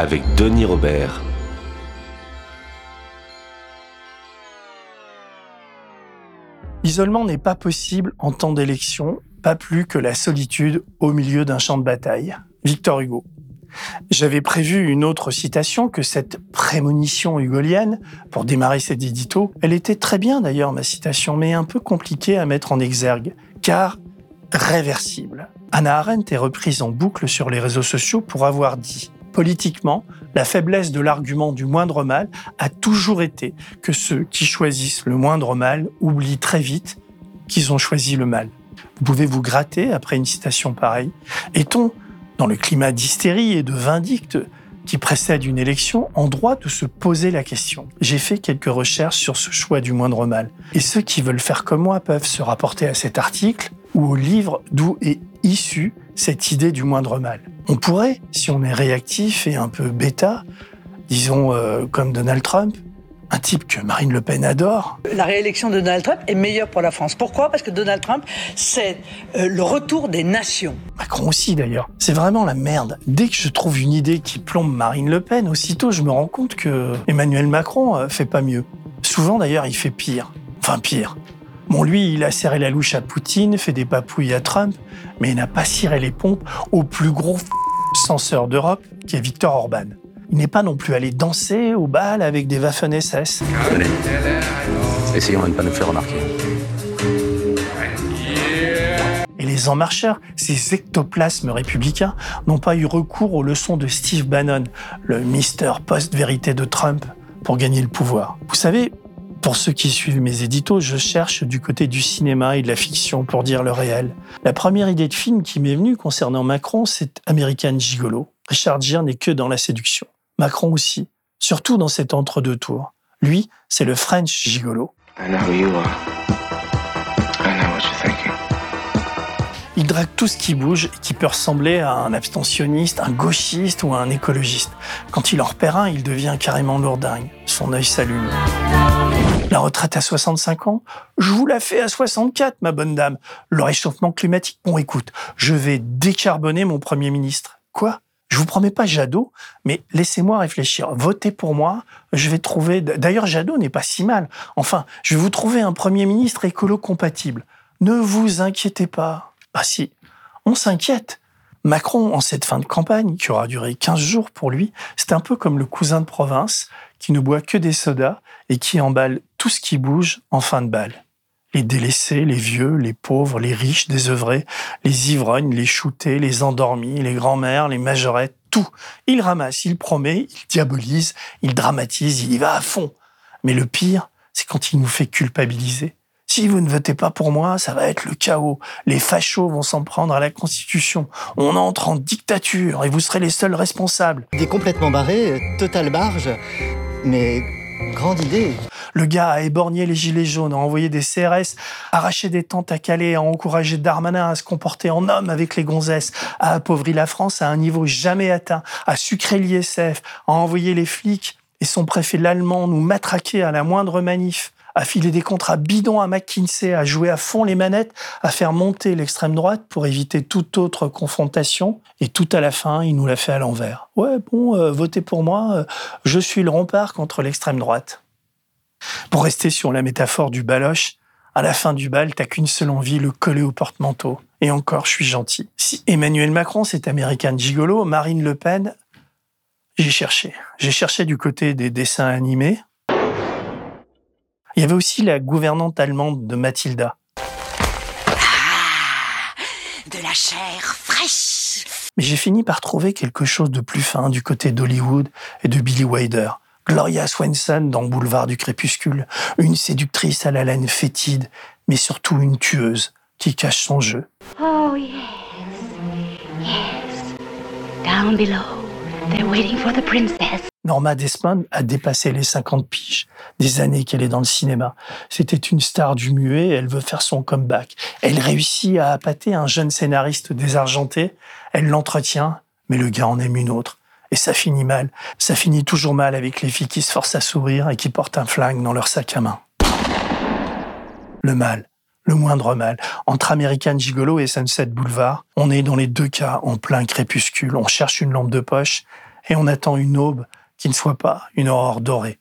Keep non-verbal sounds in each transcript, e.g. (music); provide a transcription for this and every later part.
avec Denis Robert. L'isolement n'est pas possible en temps d'élection, pas plus que la solitude au milieu d'un champ de bataille. Victor Hugo. J'avais prévu une autre citation que cette prémonition hugolienne pour démarrer cet édito. Elle était très bien d'ailleurs, ma citation, mais un peu compliquée à mettre en exergue, car réversible. Anna Arendt est reprise en boucle sur les réseaux sociaux pour avoir dit Politiquement, la faiblesse de l'argument du moindre mal a toujours été que ceux qui choisissent le moindre mal oublient très vite qu'ils ont choisi le mal. Vous pouvez vous gratter après une citation pareille? Est-on, dans le climat d'hystérie et de vindicte qui précède une élection, en droit de se poser la question? J'ai fait quelques recherches sur ce choix du moindre mal. Et ceux qui veulent faire comme moi peuvent se rapporter à cet article ou au livre d'où est issue cette idée du moindre mal. On pourrait, si on est réactif et un peu bêta, disons euh, comme Donald Trump, un type que Marine Le Pen adore. La réélection de Donald Trump est meilleure pour la France. Pourquoi? Parce que Donald Trump, c'est euh, le retour des nations. Macron aussi d'ailleurs. C'est vraiment la merde. Dès que je trouve une idée qui plombe Marine Le Pen, aussitôt je me rends compte que Emmanuel Macron euh, fait pas mieux. Souvent d'ailleurs, il fait pire. Enfin pire. Bon, lui, il a serré la louche à Poutine, fait des papouilles à Trump, mais il n'a pas ciré les pompes au plus gros censeur d'Europe, qui est Viktor Orban. Il n'est pas non plus allé danser au bal avec des Waffen-SS. Essayons de ne pas nous faire remarquer. Et les En Marcheurs, ces ectoplasmes républicains, n'ont pas eu recours aux leçons de Steve Bannon, le Mister Post-Vérité de Trump, pour gagner le pouvoir. Vous savez, pour ceux qui suivent mes éditos, je cherche du côté du cinéma et de la fiction pour dire le réel. La première idée de film qui m'est venue concernant Macron, c'est American Gigolo. Richard Gere n'est que dans la séduction. Macron aussi, surtout dans cet entre-deux tours. Lui, c'est le French Gigolo. Il drague tout ce qui bouge et qui peut ressembler à un abstentionniste, un gauchiste ou un écologiste. Quand il en repère un, il devient carrément lourdingue. Son œil s'allume. La retraite à 65 ans Je vous la fais à 64, ma bonne dame. Le réchauffement climatique Bon, écoute, je vais décarboner mon Premier ministre. Quoi? Je vous promets pas Jadot, mais laissez-moi réfléchir. Votez pour moi, je vais trouver... D'ailleurs, Jadot n'est pas si mal. Enfin, je vais vous trouver un Premier ministre écolo-compatible. Ne vous inquiétez pas. Ah si, on s'inquiète. Macron, en cette fin de campagne, qui aura duré 15 jours pour lui, c'est un peu comme le cousin de province qui ne boit que des sodas et qui emballe tout ce qui bouge en fin de balle. Les délaissés, les vieux, les pauvres, les riches, désœuvrés, les ivrognes, les shootés, les endormis, les grands-mères, les majorettes, tout. Il ramasse, il promet, il diabolise, il dramatise, il y va à fond. Mais le pire, c'est quand il nous fait culpabiliser. Si vous ne votez pas pour moi, ça va être le chaos. Les fachos vont s'en prendre à la Constitution. On entre en dictature et vous serez les seuls responsables. Il est complètement barré, total barge, mais grande idée. Le gars a éborgné les gilets jaunes, a envoyé des CRS, arraché des tentes à Calais, a encouragé Darmanin à se comporter en homme avec les gonzesses, a appauvri la France à un niveau jamais atteint, a sucré l'ISF, a envoyé les flics et son préfet l'allemand nous matraquer à la moindre manif à filer des contrats bidons à McKinsey, à jouer à fond les manettes, à faire monter l'extrême droite pour éviter toute autre confrontation. Et tout à la fin, il nous l'a fait à l'envers. Ouais, bon, euh, votez pour moi, euh, je suis le rempart contre l'extrême droite. Pour rester sur la métaphore du baloche, à la fin du bal, t'as qu'une seule envie, le coller au porte-manteau. Et encore, je suis gentil. Si Emmanuel Macron, c'est American Gigolo, Marine Le Pen, j'ai cherché. J'ai cherché du côté des dessins animés, il y avait aussi la gouvernante allemande de Mathilda. Ah, de la chair fraîche. Mais j'ai fini par trouver quelque chose de plus fin du côté d'Hollywood et de Billy Wilder. Gloria Swanson dans Boulevard du Crépuscule, une séductrice à la laine fétide, mais surtout une tueuse qui cache son jeu. Oh yes, yes, down below, Norma Desmond a dépassé les 50 piges, des années qu'elle est dans le cinéma. C'était une star du muet, elle veut faire son comeback. Elle réussit à appâter un jeune scénariste désargenté, elle l'entretient, mais le gars en aime une autre. Et ça finit mal. Ça finit toujours mal avec les filles qui se forcent à sourire et qui portent un flingue dans leur sac à main. Le mal, le moindre mal. Entre American Gigolo et Sunset Boulevard, on est dans les deux cas en plein crépuscule. On cherche une lampe de poche et on attend une aube qui ne soit pas une aurore dorée.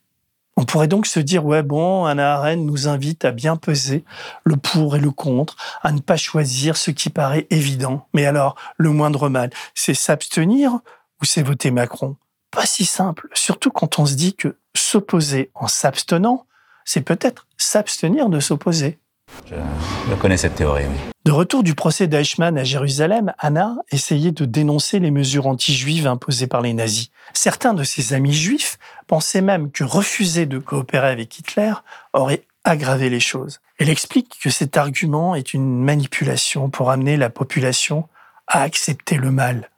On pourrait donc se dire, ouais, bon, Anna Arendt nous invite à bien peser le pour et le contre, à ne pas choisir ce qui paraît évident. Mais alors, le moindre mal, c'est s'abstenir ou c'est voter Macron? Pas si simple, surtout quand on se dit que s'opposer en s'abstenant, c'est peut-être s'abstenir de s'opposer. Je, connais cette théorie. De retour du procès d'Eichmann à Jérusalem, Anna essayait de dénoncer les mesures anti-juives imposées par les nazis. Certains de ses amis juifs pensaient même que refuser de coopérer avec Hitler aurait aggravé les choses. Elle explique que cet argument est une manipulation pour amener la population à accepter le mal.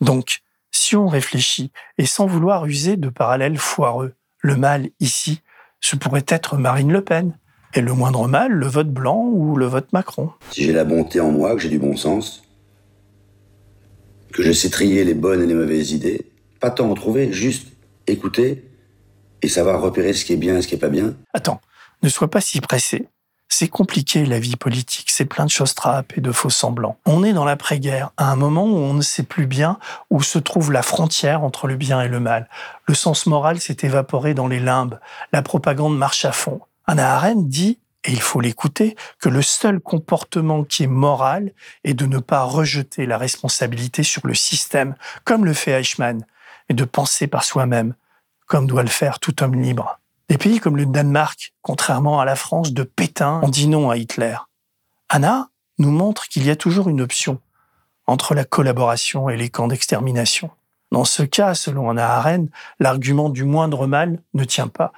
Donc, si on réfléchit, et sans vouloir user de parallèles foireux, le mal ici, ce pourrait être Marine Le Pen, et le moindre mal, le vote blanc ou le vote Macron. Si j'ai la bonté en moi, que j'ai du bon sens, que je sais trier les bonnes et les mauvaises idées, pas tant en trouver, juste écouter et savoir repérer ce qui est bien et ce qui est pas bien. Attends, ne sois pas si pressé. C'est compliqué la vie politique, c'est plein de choses trappes et de faux semblants. On est dans l'après-guerre, à un moment où on ne sait plus bien où se trouve la frontière entre le bien et le mal. Le sens moral s'est évaporé dans les limbes, la propagande marche à fond. Anna Arendt dit, et il faut l'écouter, que le seul comportement qui est moral est de ne pas rejeter la responsabilité sur le système, comme le fait Eichmann, et de penser par soi-même, comme doit le faire tout homme libre. Des pays comme le Danemark, contrairement à la France de Pétain, ont dit non à Hitler. Anna nous montre qu'il y a toujours une option entre la collaboration et les camps d'extermination. Dans ce cas, selon Anna Arendt, l'argument du moindre mal ne tient pas.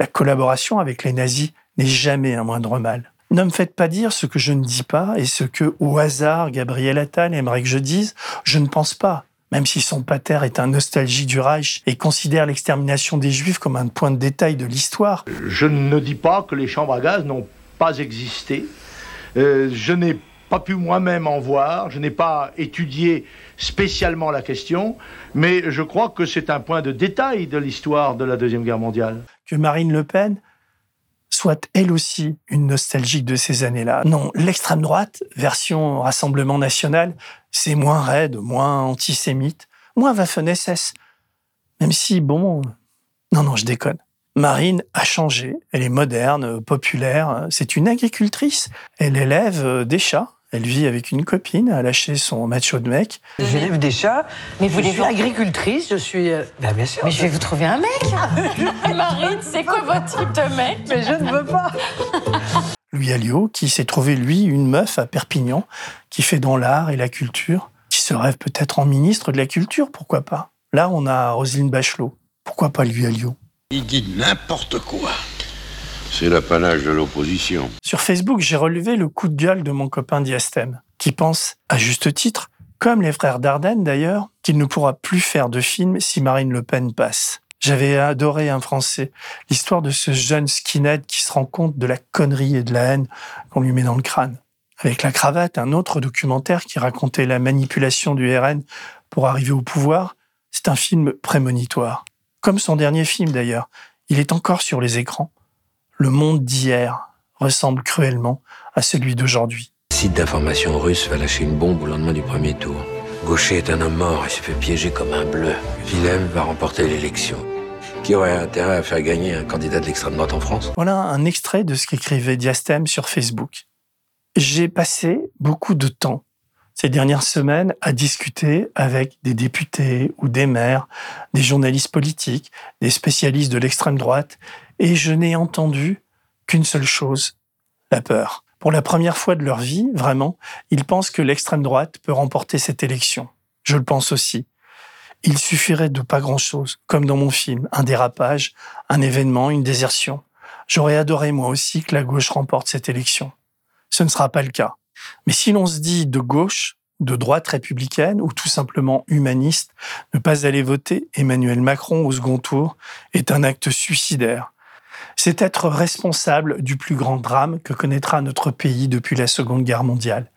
La collaboration avec les nazis n'est jamais un moindre mal. Ne me faites pas dire ce que je ne dis pas et ce que, au hasard, Gabriel Attal aimerait que je dise. Je ne pense pas même si son pater est un nostalgie du Reich et considère l'extermination des Juifs comme un point de détail de l'histoire. Je ne dis pas que les chambres à gaz n'ont pas existé. Euh, je n'ai pas pu moi-même en voir, je n'ai pas étudié spécialement la question, mais je crois que c'est un point de détail de l'histoire de la Deuxième Guerre mondiale. Que Marine Le Pen soit elle aussi une nostalgique de ces années-là. Non, l'extrême droite, version Rassemblement national, c'est moins raide, moins antisémite, moins Waffen-SS. Même si, bon, non, non, je déconne. Marine a changé, elle est moderne, populaire, c'est une agricultrice, elle élève des chats, elle vit avec une copine, a lâché son macho de mec. J'élève des chats. Mais vous je suis agricultrice, je suis. ben, bien sûr. Mais je vais vous trouver un mec. (laughs) Marine, c'est quoi votre type de mec? Mais je ne veux pas. Louis Alliot, qui s'est trouvé, lui, une meuf à Perpignan, qui fait dans l'art et la culture, qui se rêve peut-être en ministre de la Culture, pourquoi pas? Là, on a Roselyne Bachelot. Pourquoi pas Louis Alliot? Il dit n'importe quoi. C'est l'apanage de l'opposition. Sur Facebook, j'ai relevé le coup de gueule de mon copain Diastème, qui pense, à juste titre, comme les frères Dardenne d'ailleurs, qu'il ne pourra plus faire de film si Marine Le Pen passe. J'avais adoré un Français, l'histoire de ce jeune skinhead qui se rend compte de la connerie et de la haine qu'on lui met dans le crâne. Avec la cravate, un autre documentaire qui racontait la manipulation du RN pour arriver au pouvoir, c'est un film prémonitoire. Comme son dernier film d'ailleurs, il est encore sur les écrans. Le monde d'hier ressemble cruellement à celui d'aujourd'hui. Site d'information russe va lâcher une bombe au lendemain du premier tour. Gaucher est un homme mort et se fait piéger comme un bleu. Willem va remporter l'élection. Qui aurait intérêt à faire gagner un candidat de l'extrême droite en France? Voilà un extrait de ce qu'écrivait Diastème sur Facebook. J'ai passé beaucoup de temps ces dernières semaines à discuter avec des députés ou des maires, des journalistes politiques, des spécialistes de l'extrême droite, et je n'ai entendu qu'une seule chose, la peur. Pour la première fois de leur vie, vraiment, ils pensent que l'extrême droite peut remporter cette élection. Je le pense aussi. Il suffirait de pas grand-chose, comme dans mon film, un dérapage, un événement, une désertion. J'aurais adoré moi aussi que la gauche remporte cette élection. Ce ne sera pas le cas. Mais si l'on se dit de gauche, de droite républicaine ou tout simplement humaniste, ne pas aller voter Emmanuel Macron au second tour est un acte suicidaire. C'est être responsable du plus grand drame que connaîtra notre pays depuis la Seconde Guerre mondiale.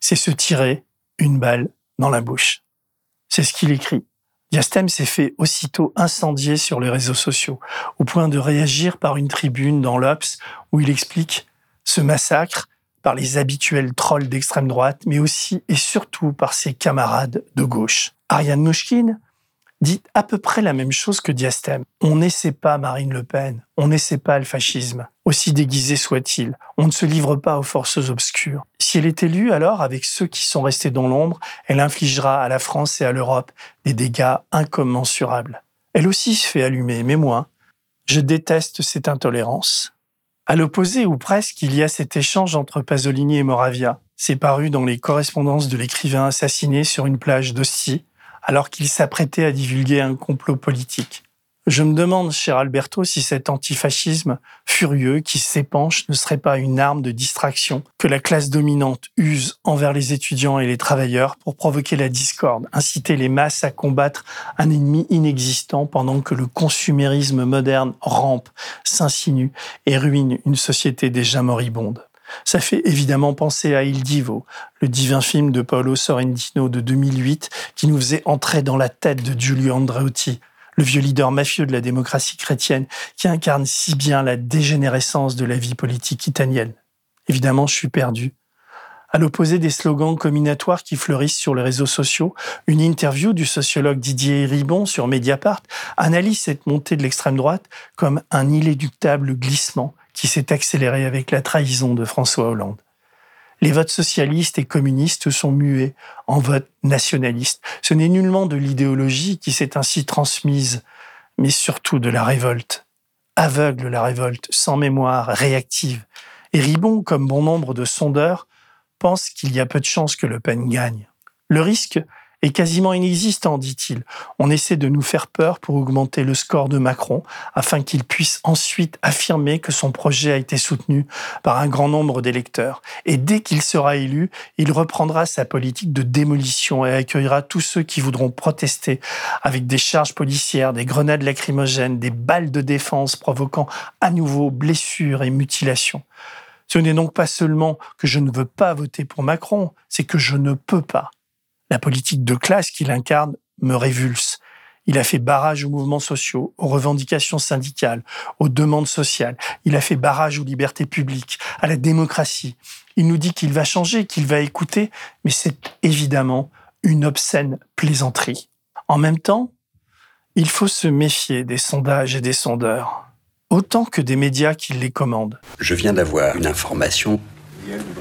C'est se tirer une balle dans la bouche. C'est ce qu'il écrit. Diastème s'est fait aussitôt incendier sur les réseaux sociaux, au point de réagir par une tribune dans l'Obs où il explique ce massacre par les habituels trolls d'extrême droite, mais aussi et surtout par ses camarades de gauche. Ariane Mouchkine dit à peu près la même chose que Diastème. On n'essaie pas Marine Le Pen, on n'essaie pas le fascisme, aussi déguisé soit-il. On ne se livre pas aux forces obscures. Si elle est élue, alors, avec ceux qui sont restés dans l'ombre, elle infligera à la France et à l'Europe des dégâts incommensurables. Elle aussi se fait allumer, mais moi, je déteste cette intolérance. À l'opposé, ou presque, il y a cet échange entre Pasolini et Moravia. C'est paru dans les correspondances de l'écrivain assassiné sur une plage d'Ostie, alors qu'il s'apprêtait à divulguer un complot politique. Je me demande, cher Alberto, si cet antifascisme furieux qui s'épanche ne serait pas une arme de distraction que la classe dominante use envers les étudiants et les travailleurs pour provoquer la discorde, inciter les masses à combattre un ennemi inexistant pendant que le consumérisme moderne rampe, s'insinue et ruine une société déjà moribonde. Ça fait évidemment penser à Il Divo, le divin film de Paolo Sorrentino de 2008 qui nous faisait entrer dans la tête de Giulio Andreotti, le vieux leader mafieux de la démocratie chrétienne qui incarne si bien la dégénérescence de la vie politique italienne. Évidemment, je suis perdu. À l'opposé des slogans combinatoires qui fleurissent sur les réseaux sociaux, une interview du sociologue Didier Ribon sur Mediapart analyse cette montée de l'extrême droite comme un inéluctable glissement qui s'est accéléré avec la trahison de François Hollande. Les votes socialistes et communistes sont mués en vote nationaliste. Ce n'est nullement de l'idéologie qui s'est ainsi transmise, mais surtout de la révolte. Aveugle la révolte, sans mémoire, réactive. Et Ribon, comme bon nombre de sondeurs, pense qu'il y a peu de chances que Le Pen gagne. Le risque, est quasiment inexistant, dit-il. On essaie de nous faire peur pour augmenter le score de Macron afin qu'il puisse ensuite affirmer que son projet a été soutenu par un grand nombre d'électeurs. Et dès qu'il sera élu, il reprendra sa politique de démolition et accueillera tous ceux qui voudront protester avec des charges policières, des grenades lacrymogènes, des balles de défense provoquant à nouveau blessures et mutilations. Ce n'est donc pas seulement que je ne veux pas voter pour Macron, c'est que je ne peux pas. La politique de classe qu'il incarne me révulse. Il a fait barrage aux mouvements sociaux, aux revendications syndicales, aux demandes sociales. Il a fait barrage aux libertés publiques, à la démocratie. Il nous dit qu'il va changer, qu'il va écouter, mais c'est évidemment une obscène plaisanterie. En même temps, il faut se méfier des sondages et des sondeurs, autant que des médias qui les commandent. Je viens d'avoir une information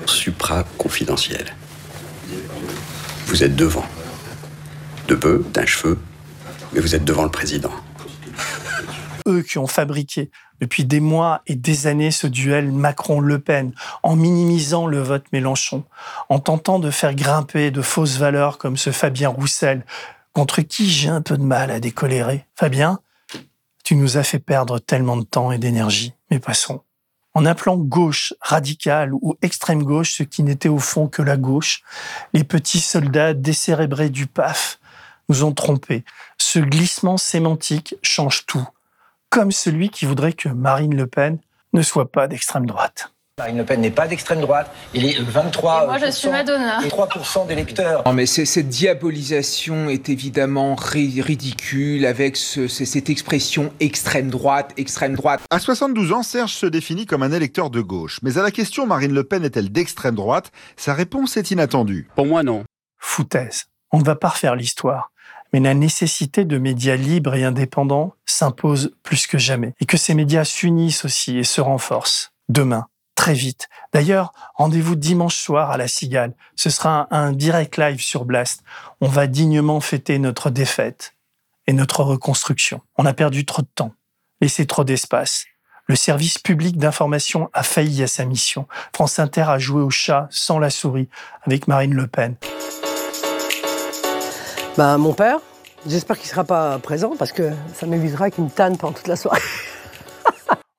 supra-confidentielle. Vous êtes devant. De peu, d'un cheveu, mais vous êtes devant le président. Eux qui ont fabriqué depuis des mois et des années ce duel Macron-Le Pen, en minimisant le vote Mélenchon, en tentant de faire grimper de fausses valeurs comme ce Fabien Roussel, contre qui j'ai un peu de mal à décolérer. Fabien, tu nous as fait perdre tellement de temps et d'énergie, mais passons en appelant gauche radicale ou extrême gauche ce qui n'était au fond que la gauche, les petits soldats décérébrés du PAF nous ont trompés. Ce glissement sémantique change tout, comme celui qui voudrait que Marine Le Pen ne soit pas d'extrême droite. Marine Le Pen n'est pas d'extrême droite. Il est 23 et moi, je suis Madonna. et 3% d'électeurs. Non, mais cette diabolisation est évidemment ridicule avec cette expression extrême droite, extrême droite. À 72 ans, Serge se définit comme un électeur de gauche. Mais à la question Marine Le Pen est-elle d'extrême droite? Sa réponse est inattendue. Pour moi, non. Foutaise. On ne va pas refaire l'histoire. Mais la nécessité de médias libres et indépendants s'impose plus que jamais. Et que ces médias s'unissent aussi et se renforcent. Demain, très vite. D'ailleurs, rendez-vous dimanche soir à la Cigale. Ce sera un, direct live sur Blast. On va dignement fêter notre défaite et notre reconstruction. On a perdu trop de temps, laissé trop d'espace. Le service public d'information a failli à sa mission. France Inter a joué au chat sans la souris avec Marine Le Pen. Ben, mon père, j'espère qu'il ne sera pas présent parce que ça m'évitera qu'il me tanne pendant toute la soirée. (laughs)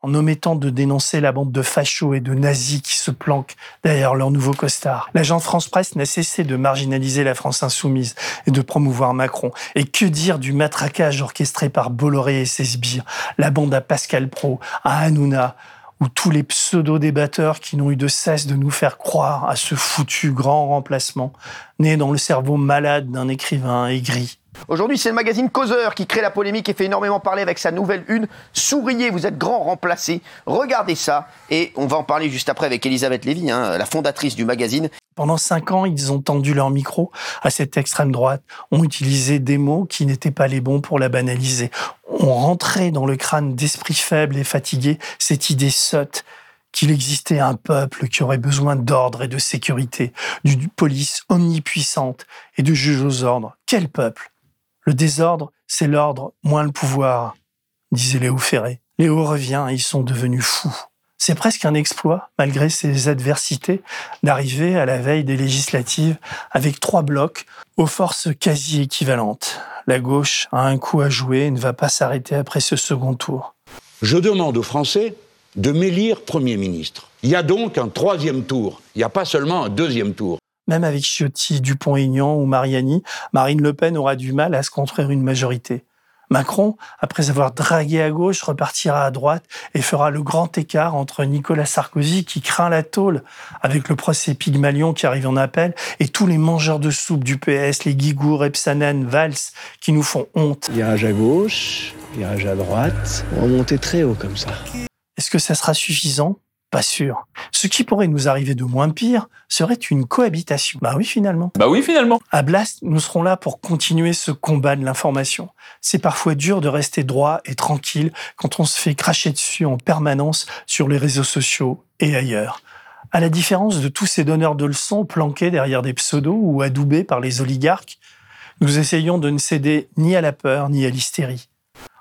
en omettant de dénoncer la bande de fachos et de nazis qui se planquent derrière leur nouveau costard. L'agent France Presse n'a cessé de marginaliser la France insoumise et de promouvoir Macron. Et que dire du matraquage orchestré par Bolloré et ses sbires, la bande à Pascal Pro, à Hanouna, ou tous les pseudo-débatteurs qui n'ont eu de cesse de nous faire croire à ce foutu grand remplacement, né dans le cerveau malade d'un écrivain aigri. Aujourd'hui, c'est le magazine Causeur qui crée la polémique et fait énormément parler avec sa nouvelle une. Souriez, vous êtes grand remplacé. Regardez ça. Et on va en parler juste après avec Elisabeth Lévy, hein, la fondatrice du magazine. Pendant cinq ans, ils ont tendu leur micro à cette extrême droite, ont utilisé des mots qui n'étaient pas les bons pour la banaliser, ont rentré dans le crâne d'esprits faibles et fatigués cette idée sotte qu'il existait un peuple qui aurait besoin d'ordre et de sécurité, d'une police omnipuissante et de juges aux ordres. Quel peuple? Le désordre, c'est l'ordre, moins le pouvoir, disait Léo Ferré. Léo revient, ils sont devenus fous. C'est presque un exploit, malgré ses adversités, d'arriver à la veille des législatives avec trois blocs aux forces quasi équivalentes. La gauche a un coup à jouer et ne va pas s'arrêter après ce second tour. Je demande aux Français de m'élire Premier ministre. Il y a donc un troisième tour. Il n'y a pas seulement un deuxième tour. Même avec Ciotti, Dupont-Aignan ou Mariani, Marine Le Pen aura du mal à se construire une majorité. Macron, après avoir dragué à gauche, repartira à droite et fera le grand écart entre Nicolas Sarkozy, qui craint la tôle avec le procès Pygmalion qui arrive en appel, et tous les mangeurs de soupe du PS, les Guigourt, Epsanen, Valls, qui nous font honte. Virage à gauche, virage à droite, on va monter très haut comme ça. Est-ce que ça sera suffisant? Pas sûr. Ce qui pourrait nous arriver de moins pire serait une cohabitation. Bah oui, finalement. Bah oui, finalement. À Blast, nous serons là pour continuer ce combat de l'information. C'est parfois dur de rester droit et tranquille quand on se fait cracher dessus en permanence sur les réseaux sociaux et ailleurs. À la différence de tous ces donneurs de leçons planqués derrière des pseudos ou adoubés par les oligarques, nous essayons de ne céder ni à la peur ni à l'hystérie.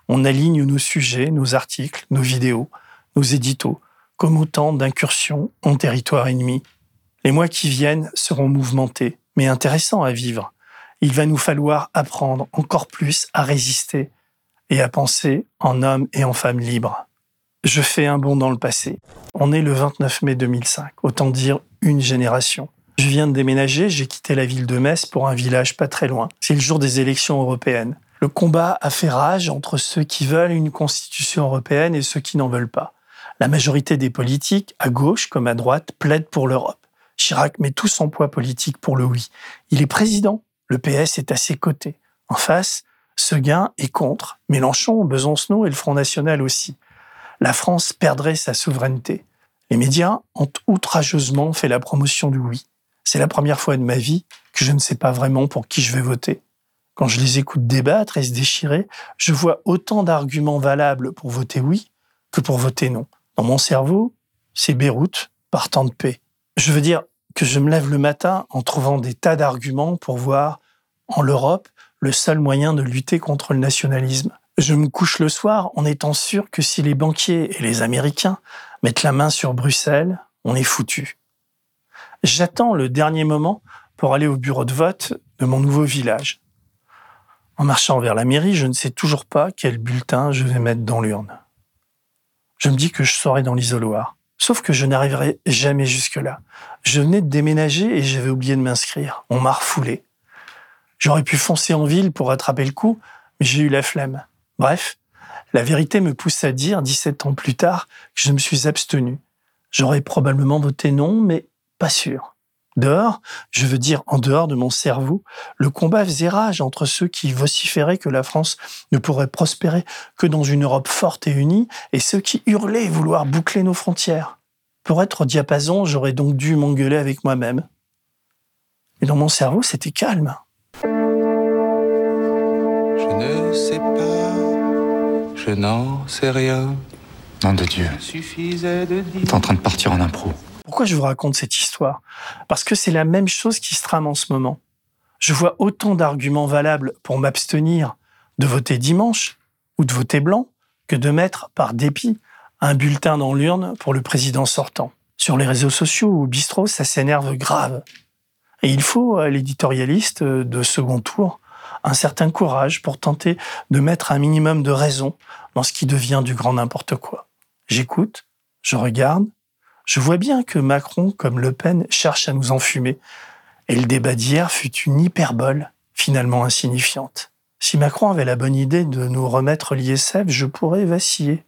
On aligne nos sujets, nos articles, nos vidéos, nos éditos comme autant d'incursions en territoire ennemi. Les mois qui viennent seront mouvementés, mais intéressants à vivre. Il va nous falloir apprendre encore plus à résister et à penser en homme et en femme libres. Je fais un bond dans le passé. On est le 29 mai 2005, autant dire une génération. Je viens de déménager, j'ai quitté la ville de Metz pour un village pas très loin. C'est le jour des élections européennes. Le combat a fait rage entre ceux qui veulent une constitution européenne et ceux qui n'en veulent pas. La majorité des politiques, à gauche comme à droite, plaident pour l'Europe. Chirac met tout son poids politique pour le oui. Il est président. Le PS est à ses côtés. En face, Seguin est contre. Mélenchon, Besancenot et le Front National aussi. La France perdrait sa souveraineté. Les médias ont outrageusement fait la promotion du oui. C'est la première fois de ma vie que je ne sais pas vraiment pour qui je vais voter. Quand je les écoute débattre et se déchirer, je vois autant d'arguments valables pour voter oui que pour voter non. Dans mon cerveau, c'est Beyrouth, partant de paix. Je veux dire que je me lève le matin en trouvant des tas d'arguments pour voir en l'Europe le seul moyen de lutter contre le nationalisme. Je me couche le soir en étant sûr que si les banquiers et les Américains mettent la main sur Bruxelles, on est foutu. J'attends le dernier moment pour aller au bureau de vote de mon nouveau village. En marchant vers la mairie, je ne sais toujours pas quel bulletin je vais mettre dans l'urne je me dis que je serai dans l'isoloir. Sauf que je n'arriverai jamais jusque-là. Je venais de déménager et j'avais oublié de m'inscrire. On m'a refoulé. J'aurais pu foncer en ville pour attraper le coup, mais j'ai eu la flemme. Bref, la vérité me pousse à dire, 17 ans plus tard, que je me suis abstenu. J'aurais probablement voté non, mais pas sûr. Dehors, je veux dire en dehors de mon cerveau, le combat faisait rage entre ceux qui vociféraient que la France ne pourrait prospérer que dans une Europe forte et unie et ceux qui hurlaient vouloir boucler nos frontières. Pour être au diapason, j'aurais donc dû m'engueuler avec moi-même. Et dans mon cerveau, c'était calme. Je ne sais pas, je n'en sais rien. Nom de Dieu. Suffisait de dire. T'es en train de partir en impro. Pourquoi je vous raconte cette histoire? Parce que c'est la même chose qui se trame en ce moment. Je vois autant d'arguments valables pour m'abstenir de voter dimanche ou de voter blanc que de mettre, par dépit, un bulletin dans l'urne pour le président sortant. Sur les réseaux sociaux ou au bistrot, ça s'énerve grave. Et il faut à l'éditorialiste de second tour un certain courage pour tenter de mettre un minimum de raison dans ce qui devient du grand n'importe quoi. J'écoute, je regarde, je vois bien que Macron, comme Le Pen, cherche à nous enfumer. Et le débat d'hier fut une hyperbole, finalement insignifiante. Si Macron avait la bonne idée de nous remettre l'ISF, je pourrais vaciller.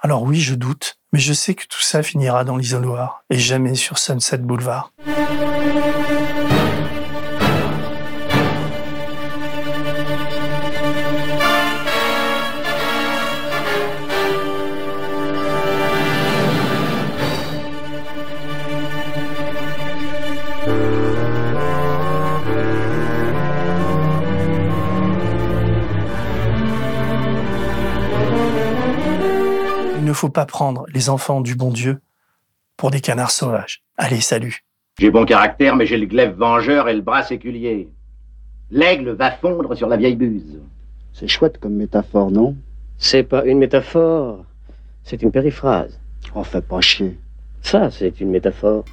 Alors oui, je doute, mais je sais que tout ça finira dans l'isoloir et jamais sur Sunset Boulevard. Faut pas prendre les enfants du bon Dieu pour des canards sauvages. Allez, salut. J'ai bon caractère, mais j'ai le glaive vengeur et le bras séculier. L'aigle va fondre sur la vieille buse. C'est chouette comme métaphore, non? C'est pas une métaphore, c'est une périphrase. On fait pas chier. Ça, c'est une métaphore.